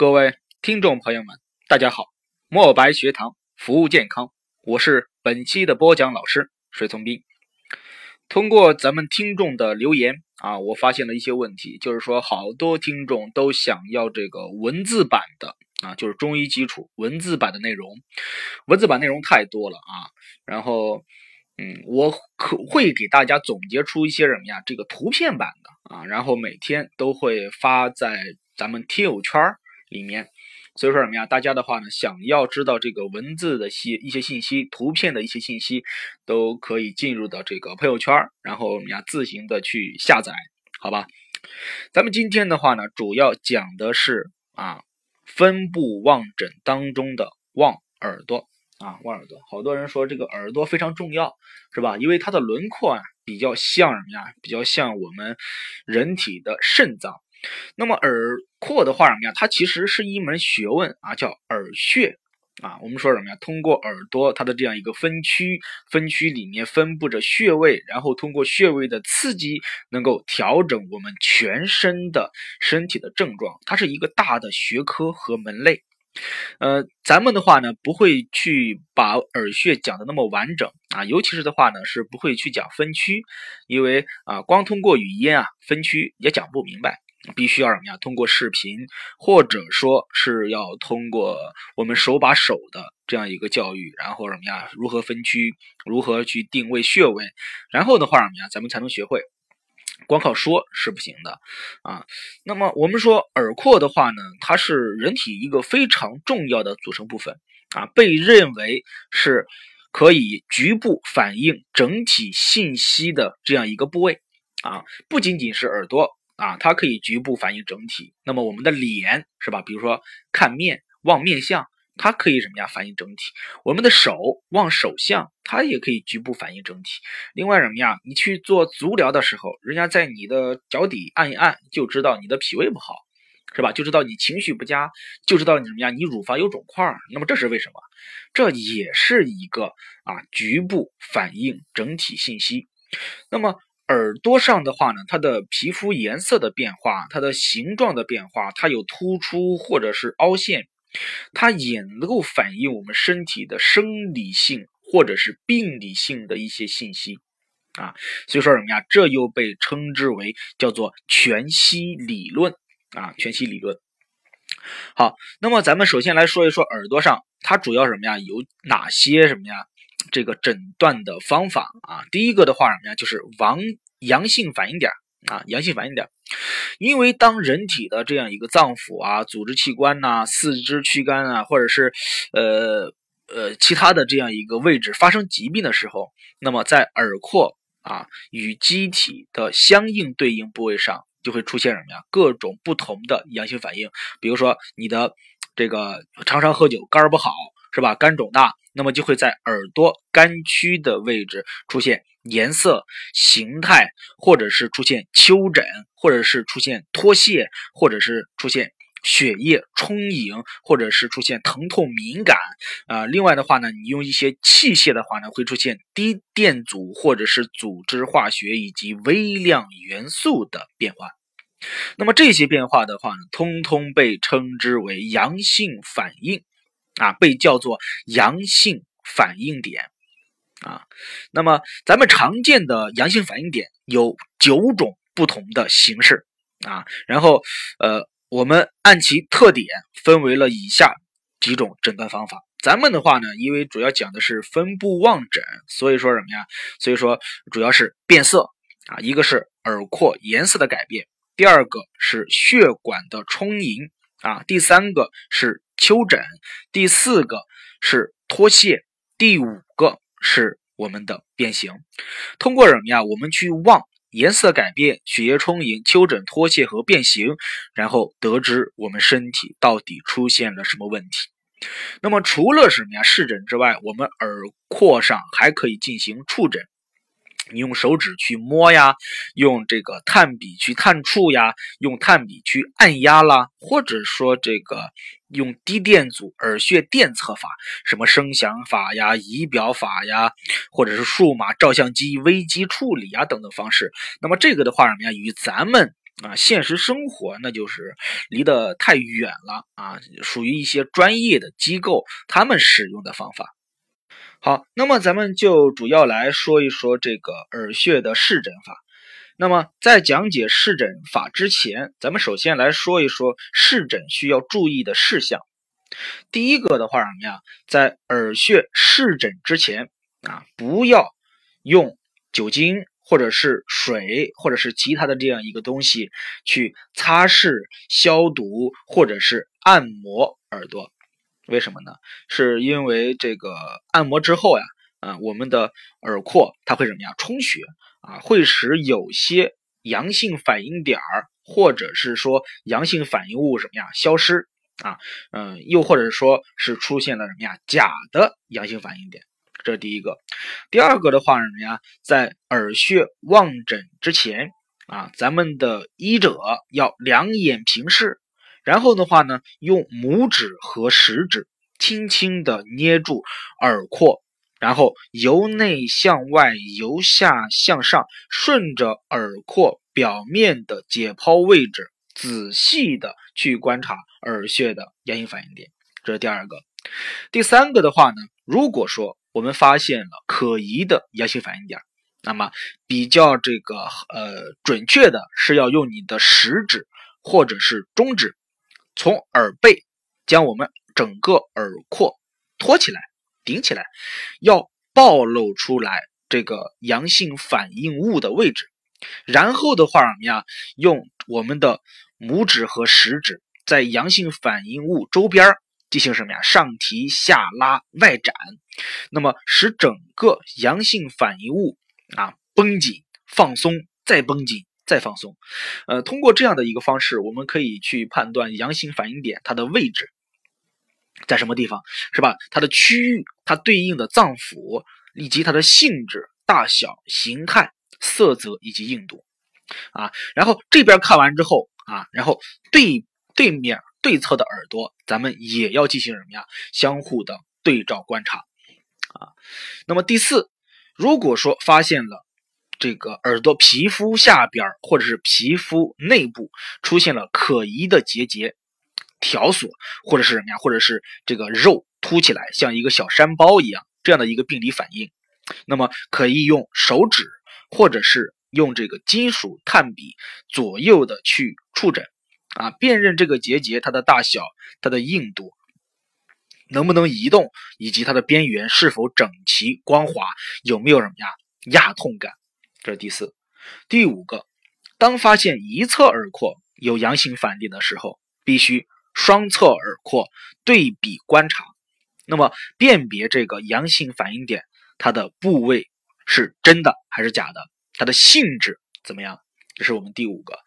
各位听众朋友们，大家好！墨白学堂服务健康，我是本期的播讲老师水从斌。通过咱们听众的留言啊，我发现了一些问题，就是说好多听众都想要这个文字版的啊，就是中医基础文字版的内容，文字版内容太多了啊。然后，嗯，我可会给大家总结出一些什么呀？这个图片版的啊，然后每天都会发在咱们听友圈里面，所以说什么呀？大家的话呢，想要知道这个文字的些一些信息、图片的一些信息，都可以进入到这个朋友圈，然后我们呀自行的去下载，好吧？咱们今天的话呢，主要讲的是啊，分布望诊当中的望耳朵啊，望耳朵。好多人说这个耳朵非常重要，是吧？因为它的轮廓啊，比较像什么呀？比较像我们人体的肾脏。那么耳廓的话什么呀？它其实是一门学问啊，叫耳穴啊。我们说什么呀？通过耳朵它的这样一个分区，分区里面分布着穴位，然后通过穴位的刺激，能够调整我们全身的身体的症状。它是一个大的学科和门类。呃，咱们的话呢，不会去把耳穴讲的那么完整啊，尤其是的话呢，是不会去讲分区，因为啊，光通过语音啊，分区也讲不明白。必须要什么呀？通过视频，或者说是要通过我们手把手的这样一个教育，然后什么呀？如何分区？如何去定位穴位？然后的话什么呀？咱们才能学会。光靠说是不行的啊。那么我们说耳廓的话呢，它是人体一个非常重要的组成部分啊，被认为是可以局部反映整体信息的这样一个部位啊，不仅仅是耳朵。啊，它可以局部反映整体。那么我们的脸是吧？比如说看面望面相，它可以什么呀？反映整体。我们的手望手相，它也可以局部反映整体。另外什么呀？你去做足疗的时候，人家在你的脚底按一按，就知道你的脾胃不好，是吧？就知道你情绪不佳，就知道你什么呀？你乳房有肿块。那么这是为什么？这也是一个啊，局部反映整体信息。那么。耳朵上的话呢，它的皮肤颜色的变化，它的形状的变化，它有突出或者是凹陷，它也能够反映我们身体的生理性或者是病理性的一些信息啊。所以说什么呀？这又被称之为叫做全息理论啊，全息理论。好，那么咱们首先来说一说耳朵上它主要什么呀？有哪些什么呀？这个诊断的方法啊，第一个的话什么呀，就是王阳性反应点啊，阳性反应点，因为当人体的这样一个脏腑啊、组织器官呐、四肢躯干啊，或者是呃呃其他的这样一个位置发生疾病的时候，那么在耳廓啊与机体的相应对应部位上就会出现什么呀？各种不同的阳性反应，比如说你的这个常常喝酒，肝儿不好。是吧？肝肿大，那么就会在耳朵肝区的位置出现颜色、形态，或者是出现丘疹，或者是出现脱屑，或者是出现血液充盈，或者是出现疼痛敏感。啊，另外的话呢，你用一些器械的话呢，会出现低电阻或者是组织化学以及微量元素的变化。那么这些变化的话呢，通通被称之为阳性反应。啊，被叫做阳性反应点啊。那么咱们常见的阳性反应点有九种不同的形式啊。然后呃，我们按其特点分为了以下几种诊断方法。咱们的话呢，因为主要讲的是分布望诊，所以说什么呀？所以说主要是变色啊，一个是耳廓颜色的改变，第二个是血管的充盈啊，第三个是。丘疹，第四个是脱屑，第五个是我们的变形。通过什么呀？我们去望颜色改变、血液充盈、丘疹、脱屑和变形，然后得知我们身体到底出现了什么问题。那么除了什么呀？视诊之外，我们耳廓上还可以进行触诊。你用手指去摸呀，用这个炭笔去探触呀，用炭笔去按压啦，或者说这个用低电阻耳穴电测法，什么声响法呀、仪表法呀，或者是数码照相机微机处理呀等等方式。那么这个的话什么呀，与咱们啊，现实生活那就是离得太远了啊，属于一些专业的机构他们使用的方法。好，那么咱们就主要来说一说这个耳穴的视诊法。那么在讲解视诊法之前，咱们首先来说一说视诊需要注意的事项。第一个的话什么呀？在耳穴视诊之前啊，不要用酒精或者是水或者是其他的这样一个东西去擦拭、消毒或者是按摩耳朵。为什么呢？是因为这个按摩之后呀，啊，我们的耳廓它会什么呀？充血啊，会使有些阳性反应点儿，或者是说阳性反应物什么呀消失啊，嗯，又或者说是出现了什么呀假的阳性反应点，这是第一个。第二个的话什么呀，在耳穴望诊之前啊，咱们的医者要两眼平视。然后的话呢，用拇指和食指轻轻的捏住耳廓，然后由内向外、由下向上，顺着耳廓表面的解剖位置，仔细的去观察耳穴的阳性反应点。这是第二个。第三个的话呢，如果说我们发现了可疑的阳性反应点，那么比较这个呃准确的是要用你的食指或者是中指。从耳背将我们整个耳廓托起来、顶起来，要暴露出来这个阳性反应物的位置。然后的话，什么呀？用我们的拇指和食指在阳性反应物周边进行什么呀？上提、下拉、外展，那么使整个阳性反应物啊绷紧、放松、再绷紧。再放松，呃，通过这样的一个方式，我们可以去判断阳性反应点它的位置在什么地方，是吧？它的区域、它对应的脏腑以及它的性质、大小、形态、色泽以及硬度，啊，然后这边看完之后啊，然后对对面对侧的耳朵，咱们也要进行什么呀？相互的对照观察，啊，那么第四，如果说发现了。这个耳朵皮肤下边或者是皮肤内部出现了可疑的结节、条索，或者是什么呀？或者是这个肉凸起来像一个小山包一样这样的一个病理反应，那么可以用手指或者是用这个金属炭笔左右的去触诊啊，辨认这个结节它的大小、它的硬度能不能移动，以及它的边缘是否整齐光滑，有没有什么呀压痛感。这是第四、第五个。当发现一侧耳廓有阳性反应的时候，必须双侧耳廓对比观察，那么辨别这个阳性反应点它的部位是真的还是假的，它的性质怎么样？这是我们第五个、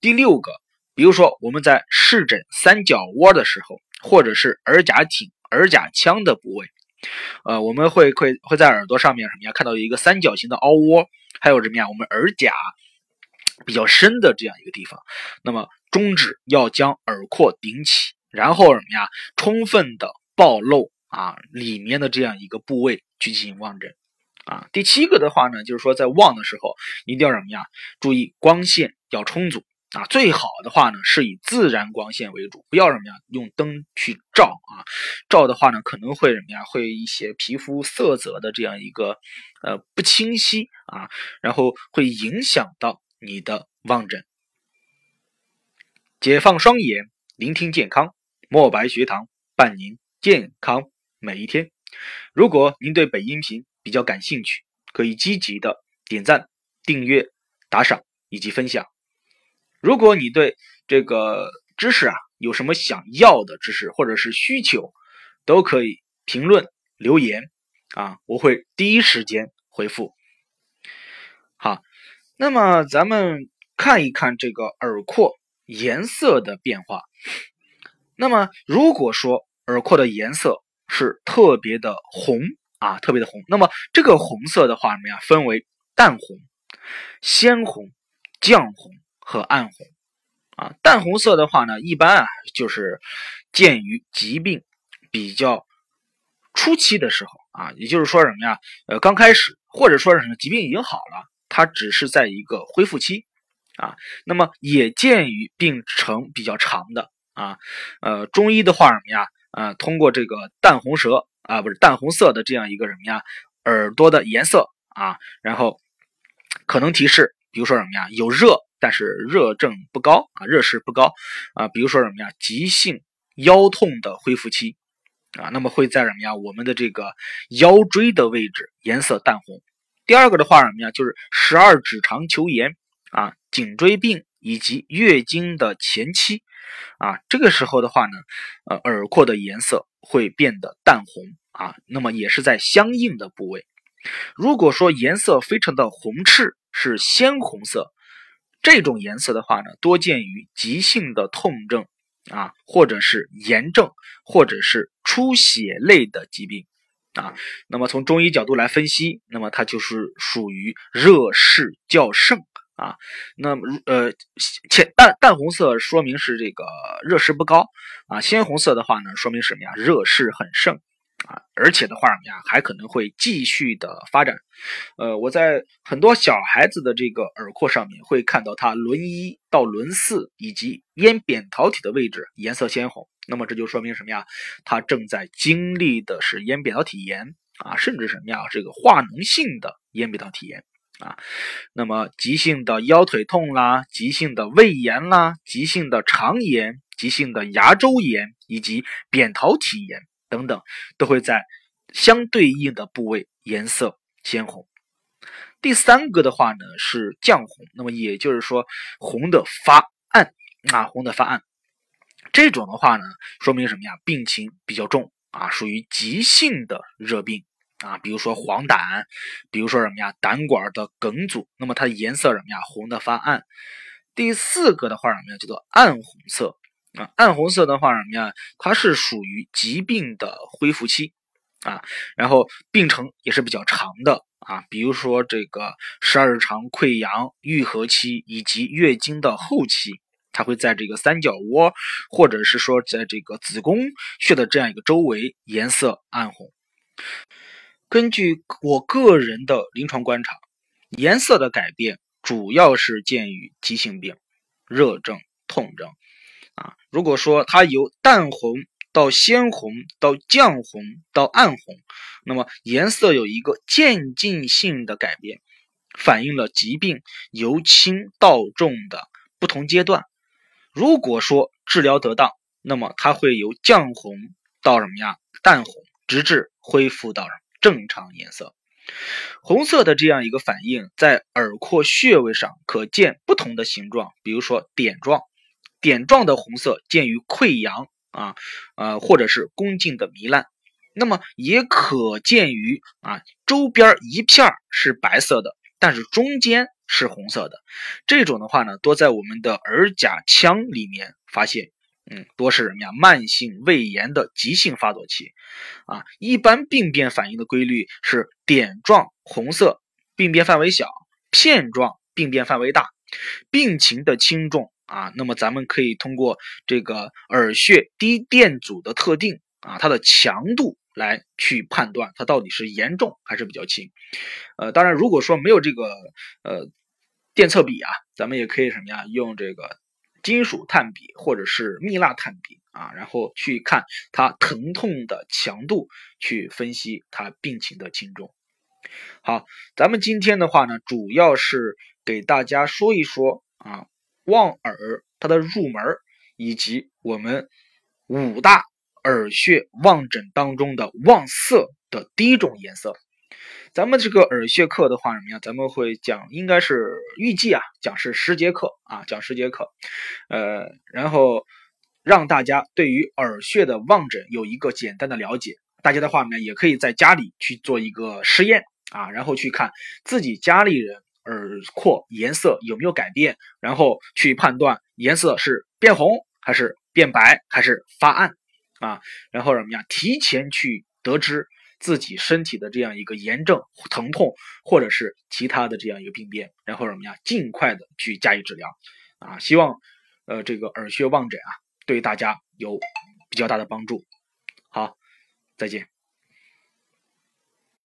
第六个。比如说我们在视诊三角窝的时候，或者是耳甲挺、耳甲腔的部位。呃，我们会会会在耳朵上面什么呀？看到一个三角形的凹窝，还有什么呀？我们耳甲比较深的这样一个地方。那么中指要将耳廓顶起，然后什么呀？充分的暴露啊里面的这样一个部位去进行望诊。啊，第七个的话呢，就是说在望的时候一定要什么呀？注意光线要充足。啊，最好的话呢，是以自然光线为主，不要什么呀，用灯去照啊，照的话呢，可能会什么呀，会一些皮肤色泽的这样一个呃不清晰啊，然后会影响到你的望诊。解放双眼，聆听健康，墨白学堂伴您健康每一天。如果您对本音频比较感兴趣，可以积极的点赞、订阅、打赏以及分享。如果你对这个知识啊有什么想要的知识或者是需求，都可以评论留言啊，我会第一时间回复。好，那么咱们看一看这个耳廓颜色的变化。那么如果说耳廓的颜色是特别的红啊，特别的红，那么这个红色的话什么呀？分为淡红、鲜红、绛红。和暗红，啊，淡红色的话呢，一般啊就是见于疾病比较初期的时候啊，也就是说什么呀？呃，刚开始或者说是什么疾病已经好了，它只是在一个恢复期啊，那么也见于病程比较长的啊，呃，中医的话什么呀？呃，通过这个淡红舌啊，不是淡红色的这样一个什么呀，耳朵的颜色啊，然后可能提示，比如说什么呀，有热，但是热症不高啊，热势不高啊，比如说什么呀，急性腰痛的恢复期啊，那么会在什么呀，我们的这个腰椎的位置颜色淡红。第二个的话什么呀，就是十二指肠球炎啊，颈椎病以及月经的前期。啊，这个时候的话呢，呃，耳廓的颜色会变得淡红啊，那么也是在相应的部位。如果说颜色非常的红赤，是鲜红色，这种颜色的话呢，多见于急性的痛症啊，或者是炎症，或者是出血类的疾病啊。那么从中医角度来分析，那么它就是属于热势较盛。啊，那么呃，浅淡淡红色说明是这个热势不高啊，鲜红色的话呢，说明什么呀？热势很盛啊，而且的话什么呀，还可能会继续的发展。呃，我在很多小孩子的这个耳廓上面会看到它轮一到轮四以及咽扁桃体的位置颜色鲜红，那么这就说明什么呀？它正在经历的是咽扁桃体炎啊，甚至什么呀？这个化脓性的咽扁桃体炎。啊，那么急性的腰腿痛啦，急性的胃炎啦，急性的肠炎，急性的牙周炎以及扁桃体炎等等，都会在相对应的部位颜色鲜红。第三个的话呢是绛红，那么也就是说红的发暗啊，红的发暗，这种的话呢说明什么呀？病情比较重啊，属于急性的热病。啊，比如说黄疸，比如说什么呀，胆管的梗阻，那么它的颜色什么呀，红的发暗。第四个的话什么呀，叫做暗红色啊，暗红色的话什么呀，它是属于疾病的恢复期啊，然后病程也是比较长的啊，比如说这个十二指肠溃疡愈合期以及月经的后期，它会在这个三角窝或者是说在这个子宫穴的这样一个周围颜色暗红。根据我个人的临床观察，颜色的改变主要是见于急性病、热症、痛症。啊，如果说它由淡红到鲜红到绛红到暗红，那么颜色有一个渐进性的改变，反映了疾病由轻到重的不同阶段。如果说治疗得当，那么它会由绛红到什么呀？淡红，直至恢复到？正常颜色，红色的这样一个反应，在耳廓穴位上可见不同的形状，比如说点状，点状的红色见于溃疡啊，呃，或者是宫颈的糜烂，那么也可见于啊周边一片是白色的，但是中间是红色的，这种的话呢，多在我们的耳甲腔里面发现。嗯，多是什么呀？慢性胃炎的急性发作期，啊，一般病变反应的规律是点状红色，病变范围小；片状病变范围大。病情的轻重啊，那么咱们可以通过这个耳穴低电阻的特定啊，它的强度来去判断它到底是严重还是比较轻。呃，当然，如果说没有这个呃电测笔啊，咱们也可以什么呀？用这个。金属炭笔或者是蜜蜡炭笔啊，然后去看它疼痛的强度，去分析它病情的轻重。好，咱们今天的话呢，主要是给大家说一说啊，望耳它的入门，以及我们五大耳穴望诊当中的望色的第一种颜色。咱们这个耳穴课的话，什么呀？咱们会讲，应该是预计啊，讲是十节课啊，讲十节课，呃，然后让大家对于耳穴的望诊有一个简单的了解。大家的话呢，也可以在家里去做一个实验啊，然后去看自己家里人耳廓颜色有没有改变，然后去判断颜色是变红还是变白还是发暗啊，然后什么呀？提前去得知。自己身体的这样一个炎症、疼痛，或者是其他的这样一个病变，然后什么呀，尽快的去加以治疗，啊，希望，呃，这个耳穴望诊啊，对大家有比较大的帮助。好，再见。